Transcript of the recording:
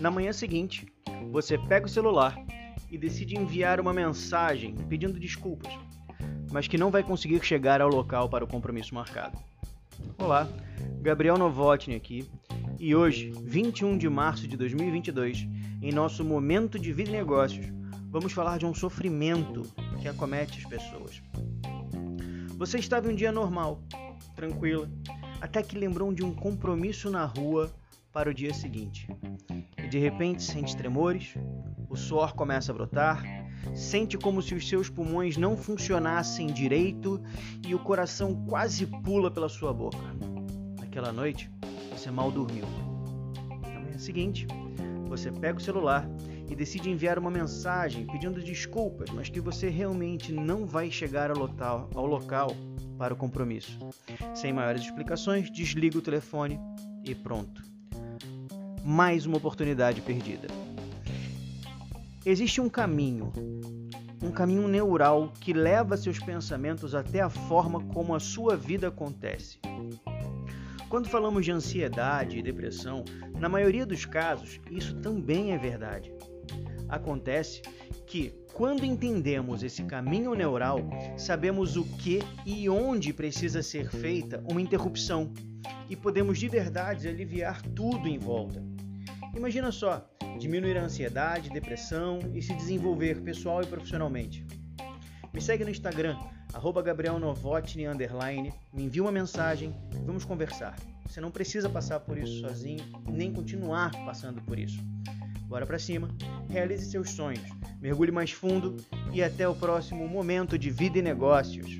Na manhã seguinte, você pega o celular e decide enviar uma mensagem pedindo desculpas, mas que não vai conseguir chegar ao local para o compromisso marcado. Olá, Gabriel Novotny aqui, e hoje, 21 de março de 2022, em nosso momento de vida e negócios, vamos falar de um sofrimento que acomete as pessoas. Você estava em um dia normal, tranquila, até que lembrou de um compromisso na rua para o dia seguinte. E de repente sente tremores, o suor começa a brotar, sente como se os seus pulmões não funcionassem direito e o coração quase pula pela sua boca. Naquela noite, você mal dormiu. Na manhã seguinte, você pega o celular e decide enviar uma mensagem pedindo desculpas, mas que você realmente não vai chegar ao local, ao local para o compromisso. Sem maiores explicações, desliga o telefone e pronto. Mais uma oportunidade perdida. Existe um caminho, um caminho neural que leva seus pensamentos até a forma como a sua vida acontece. Quando falamos de ansiedade e depressão, na maioria dos casos, isso também é verdade. Acontece que, quando entendemos esse caminho neural, sabemos o que e onde precisa ser feita uma interrupção e podemos de verdade aliviar tudo em volta. Imagina só, diminuir a ansiedade, depressão e se desenvolver pessoal e profissionalmente. Me segue no Instagram, arroba me envia uma mensagem, vamos conversar. Você não precisa passar por isso sozinho, nem continuar passando por isso. Bora para cima, realize seus sonhos, mergulhe mais fundo e até o próximo momento de vida e negócios.